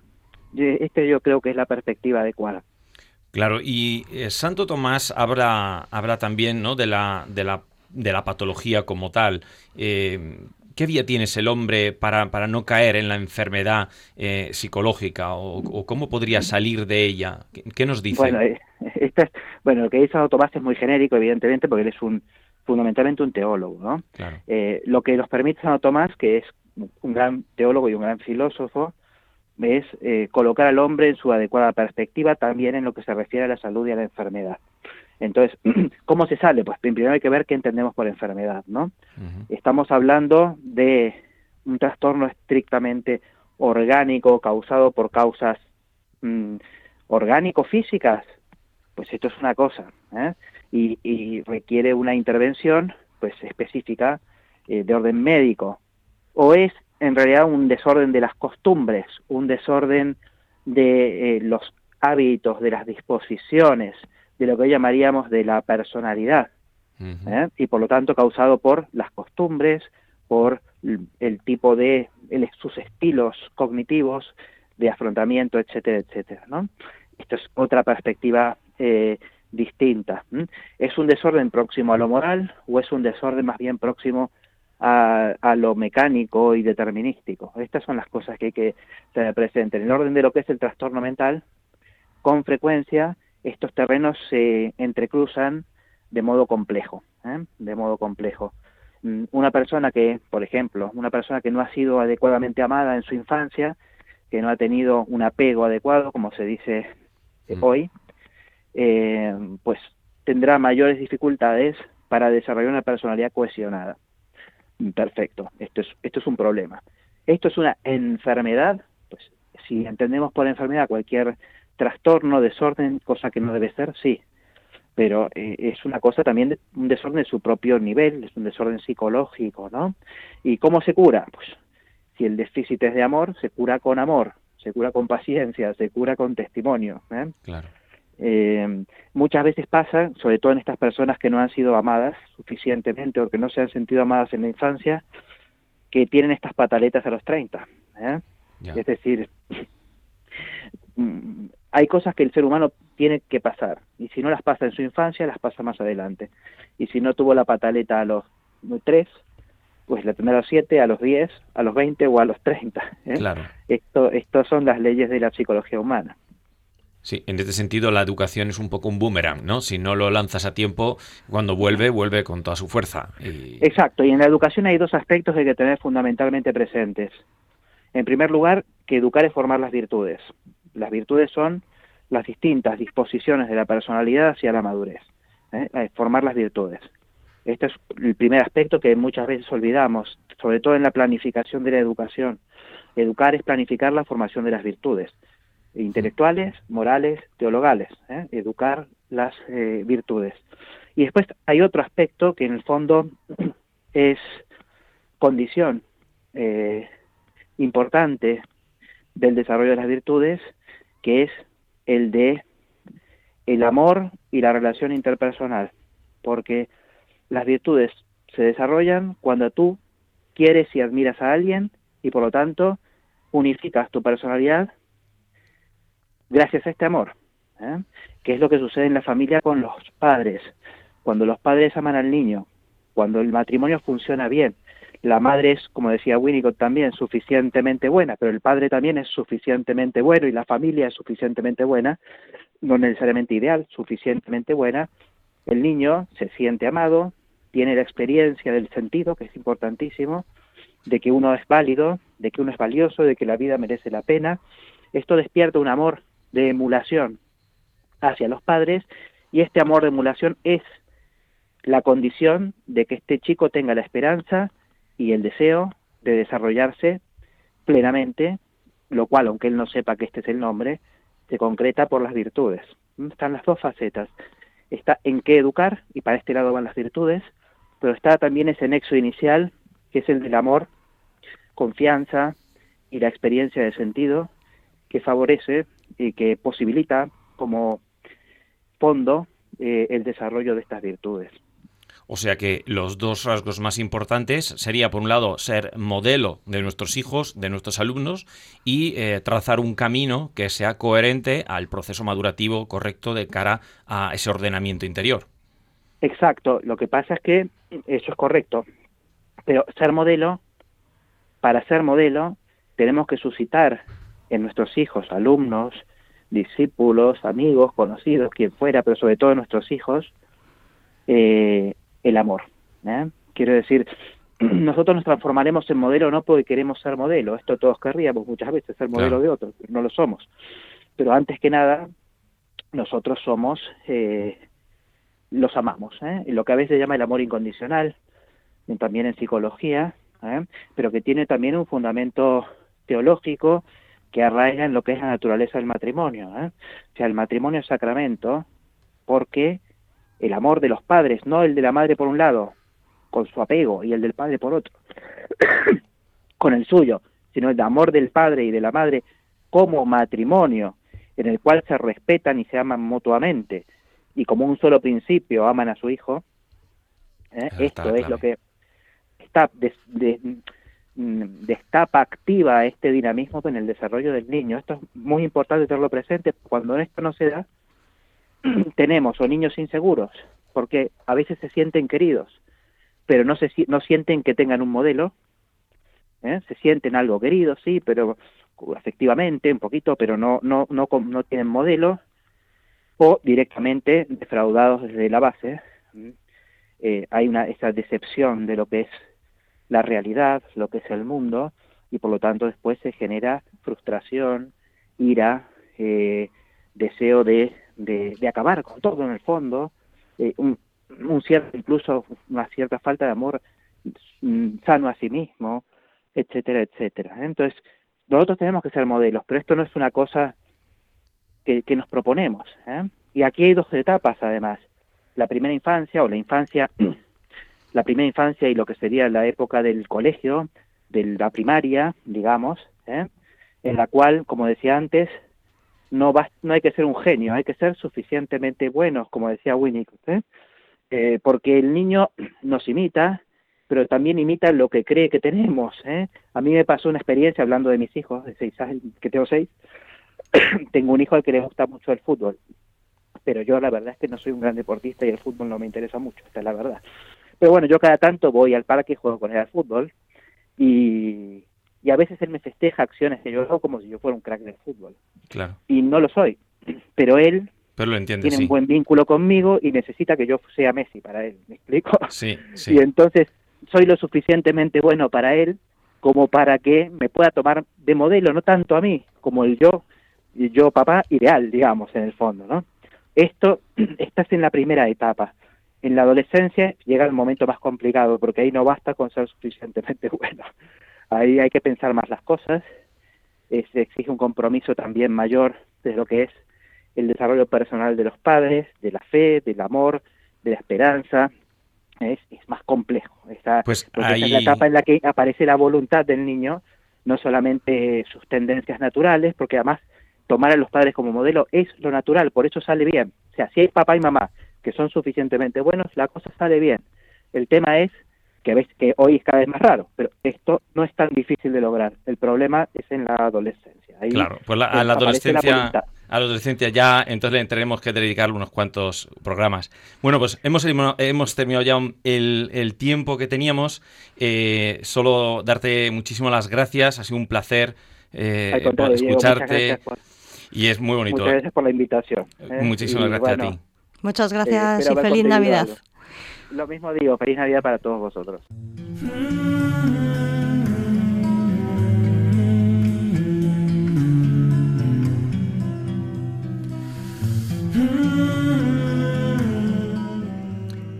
Este yo creo que es la perspectiva adecuada. Claro, y eh, Santo Tomás habla, habla también ¿no? de, la, de, la, de la patología como tal. Eh, ¿Qué vía tienes el hombre para, para, no caer en la enfermedad eh, psicológica o, cómo podría salir de ella? ¿Qué, nos dice? Bueno, bueno, lo que dice Tomás es muy genérico, evidentemente, porque él es un fundamentalmente un teólogo. ¿no? lo que nos permite Santo Tomás, que es un gran teólogo y un gran filósofo, es eh, colocar al hombre en su adecuada perspectiva también en lo que se refiere a la salud y a la enfermedad. Entonces, ¿cómo se sale? Pues primero hay que ver qué entendemos por enfermedad, ¿no? Estamos hablando de un trastorno estrictamente orgánico causado por causas mm, orgánico-físicas. Pues esto es una cosa, ¿eh? y, requiere una intervención pues específica eh, de orden médico. O es en realidad un desorden de las costumbres, un desorden de eh, los hábitos, de las disposiciones, de lo que hoy llamaríamos de la personalidad, ¿eh? y por lo tanto causado por las costumbres, por el tipo de sus estilos cognitivos de afrontamiento, etcétera, etcétera. ¿no? Esto es otra perspectiva eh, distinta. ¿Es un desorden próximo a lo moral o es un desorden más bien próximo a, lo mecánico y determinístico. Estas son las cosas que hay que tener presente. En el orden de lo que es el trastorno mental, con frecuencia estos terrenos se entrecruzan de modo complejo, ¿eh? de modo complejo. Mm, una persona que, por ejemplo, una persona que no ha sido adecuadamente amada en su infancia, que no ha tenido un apego adecuado, como se dice mm. hoy, eh, pues tendrá mayores dificultades para desarrollar una personalidad cohesionada. Perfecto, esto es, esto es un problema. Esto es una enfermedad, pues si entendemos por enfermedad cualquier trastorno, desorden, cosa que no debe ser, sí, pero eh, es una cosa también, de, un desorden de su propio nivel, es un desorden psicológico, ¿no? ¿Y cómo se cura? Pues si el déficit es de amor, se cura con amor, se cura con paciencia, se cura con testimonio. ¿eh? Claro. Eh, muchas veces pasa, sobre todo en estas personas que no han sido amadas suficientemente o que no se han sentido amadas en la infancia, que tienen estas pataletas a los 30. ¿eh? Es decir, hay cosas que el ser humano tiene que pasar. Y si no las pasa en su infancia, las pasa más adelante. Y si no tuvo la pataleta a los tres, pues la tendrá a los siete, a los diez, a los veinte o a los treinta. ¿eh? Claro. Esto, estas son las leyes de la psicología humana. Sí, en este sentido la educación es un poco un boomerang, ¿no? Si no lo lanzas a tiempo, cuando vuelve, vuelve con toda su fuerza. Exacto, y en la educación hay dos aspectos que hay que tener fundamentalmente presentes. En primer lugar, que educar es formar las virtudes. Las virtudes son las distintas disposiciones de la personalidad hacia la madurez, ¿eh? formar las virtudes. Este es el primer aspecto que muchas veces olvidamos, sobre todo en la planificación de la educación. Educar es planificar la formación de las virtudes intelectuales, morales, teologales, ¿eh? educar las eh, virtudes. Y después hay otro aspecto que en el fondo es condición importante del desarrollo de las virtudes, que es el de el amor y la relación interpersonal, porque las virtudes se desarrollan cuando tú quieres y admiras a alguien y por lo tanto unificas tu personalidad gracias a este amor, ¿eh? que es lo que sucede en la familia con los padres. Cuando los padres aman al niño, cuando el matrimonio funciona bien, la madre es, como decía Winnicott también, suficientemente buena, pero el padre también es suficientemente bueno y la familia es suficientemente buena, no necesariamente ideal, suficientemente buena, el niño se siente amado, tiene la experiencia del sentido, que es importantísimo, de que uno es válido, de que uno es valioso, de que la vida merece la pena. Esto despierta un amor de emulación hacia los padres y este amor de emulación es la condición de que este chico tenga la esperanza y el deseo de desarrollarse plenamente, lo cual, aunque él no sepa que este es el nombre, se concreta por las virtudes. Están las dos facetas. Está en qué educar, y para este lado van las virtudes, pero está también ese nexo inicial, que es el del amor, confianza y la experiencia de sentido, que favorece y que posibilita como fondo eh, el desarrollo de estas virtudes. O sea que los dos rasgos más importantes sería, por un lado, ser modelo de nuestros hijos, de nuestros alumnos, y eh, trazar un camino que sea coherente al proceso madurativo correcto de cara a ese ordenamiento interior. Exacto. Lo que pasa es que eso es correcto. Pero ser modelo, para ser modelo, tenemos que suscitar en nuestros hijos, alumnos, discípulos, amigos, conocidos, quien fuera, pero sobre todo en nuestros hijos, eh, el amor. ¿eh? Quiero decir, nosotros nos transformaremos en modelo no porque queremos ser modelo, esto todos querríamos muchas veces ser modelo de otros, pero no lo somos. Pero antes que nada, nosotros somos, eh, los amamos, ¿eh? lo que a veces se llama el amor incondicional, también en psicología, pero que tiene también un fundamento teológico que arraiga en lo que es la naturaleza del matrimonio. ¿eh? O sea, el matrimonio es sacramento porque el amor de los padres, no el de la madre por un lado, con su apego, y el del padre por otro, con el suyo, sino el amor del padre y de la madre como matrimonio, en el cual se respetan y se aman mutuamente, y como un solo principio aman a su hijo, ¿eh? esto es lo que está de, Mm, destapa, activa este dinamismo en el desarrollo del niño. Esto es muy importante tenerlo presente. Cuando esto no se da, tenemos o niños inseguros, porque a veces se sienten queridos, pero no, se, no sienten que tengan un modelo. ¿eh? Se sienten algo queridos, sí, pero efectivamente un poquito, pero no, no, no, no tienen modelo, o directamente defraudados desde la base. Eh, hay una esa decepción de lo que es la realidad, lo que es el mundo, y por lo tanto después se genera frustración, ira, eh, deseo de, de, acabar con todo en el fondo, eh, un, un, cierto, incluso una cierta falta de amor mm, sano a sí mismo, etcétera, etcétera. Entonces, nosotros tenemos que ser modelos, pero esto no es una cosa que, que nos proponemos. ¿eh? Y aquí hay dos etapas, además. La primera infancia o la infancia la primera infancia y lo que sería la época del colegio, de la primaria, digamos, ¿eh? en la cual, como decía antes, no, va, no hay que ser un genio, hay que ser suficientemente buenos, como decía Winnicott, ¿eh? ¿eh? porque el niño nos imita, pero también imita lo que cree que tenemos. ¿eh? A mí me pasó una experiencia hablando de mis hijos, de seis años, que tengo seis, tengo un hijo al que le gusta mucho el fútbol, pero yo la verdad es que no soy un gran deportista y el fútbol no me interesa mucho, esta es la verdad. Pero bueno, yo cada tanto voy al parque y juego con él al fútbol y, y a veces él me festeja acciones que yo hago como si yo fuera un crack del fútbol. Claro. Y no lo soy, pero él pero lo entiende, tiene un buen vínculo conmigo y necesita que yo sea Messi para él, ¿me explico? Sí, sí. Y entonces soy lo suficientemente bueno para él como para que me pueda tomar de modelo, no tanto a mí, como el yo, y yo papá ideal, digamos, en el fondo, ¿no? Esto, estás en la primera etapa. En la adolescencia llega el momento más complicado, porque ahí no basta con ser suficientemente bueno. Ahí hay que pensar más las cosas, se exige un compromiso también mayor de lo que es el desarrollo personal de los padres, de la fe, del amor, de la esperanza, es, es más complejo. Esa, pues es la etapa en la que aparece la voluntad del niño, no solamente sus tendencias naturales, porque además tomar a los padres como modelo es lo natural, por eso sale bien. O sea, si hay papá y mamá que son suficientemente buenos, la cosa sale bien. El tema es que ves que hoy es cada vez más raro, pero esto no es tan difícil de lograr. El problema es en la adolescencia. claro, pues a la adolescencia a la adolescencia ya, entonces le tendremos que dedicar unos cuantos programas. Bueno, pues hemos, hemos terminado ya el, tiempo que teníamos. Eh, solo darte muchísimas las gracias, ha sido un placer eh, escucharte. y es muy bonito. Muchas gracias por la invitación. ¿eh? Muchísimas gracias a ti. Muchas gracias y feliz Navidad. Lo mismo digo, feliz Navidad para todos vosotros.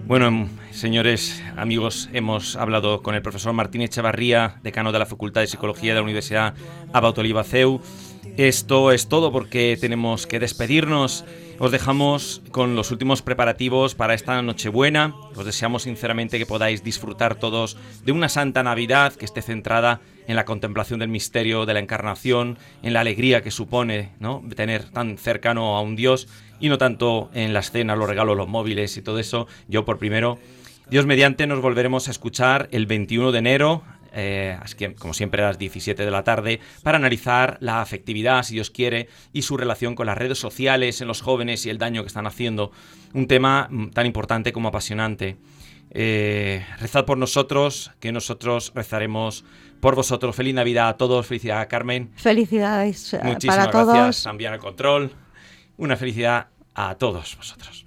Bueno, señores, amigos, hemos hablado con el profesor Martín Echevarría, decano de la Facultad de Psicología de la Universidad Abaut Olivaceu. Esto es todo porque tenemos que despedirnos. Os dejamos con los últimos preparativos para esta Nochebuena. Os deseamos sinceramente que podáis disfrutar todos de una santa Navidad que esté centrada en la contemplación del misterio de la encarnación, en la alegría que supone ¿no? tener tan cercano a un Dios y no tanto en la escena, los regalos, los móviles y todo eso. Yo por primero, Dios mediante, nos volveremos a escuchar el 21 de enero. Eh, como siempre a las 17 de la tarde, para analizar la afectividad, si Dios quiere, y su relación con las redes sociales en los jóvenes y el daño que están haciendo. Un tema mm, tan importante como apasionante. Eh, rezad por nosotros, que nosotros rezaremos por vosotros. Feliz Navidad a todos, felicidad a Carmen. Felicidades eh, Muchísimas para todos. gracias, También al control. Una felicidad a todos vosotros.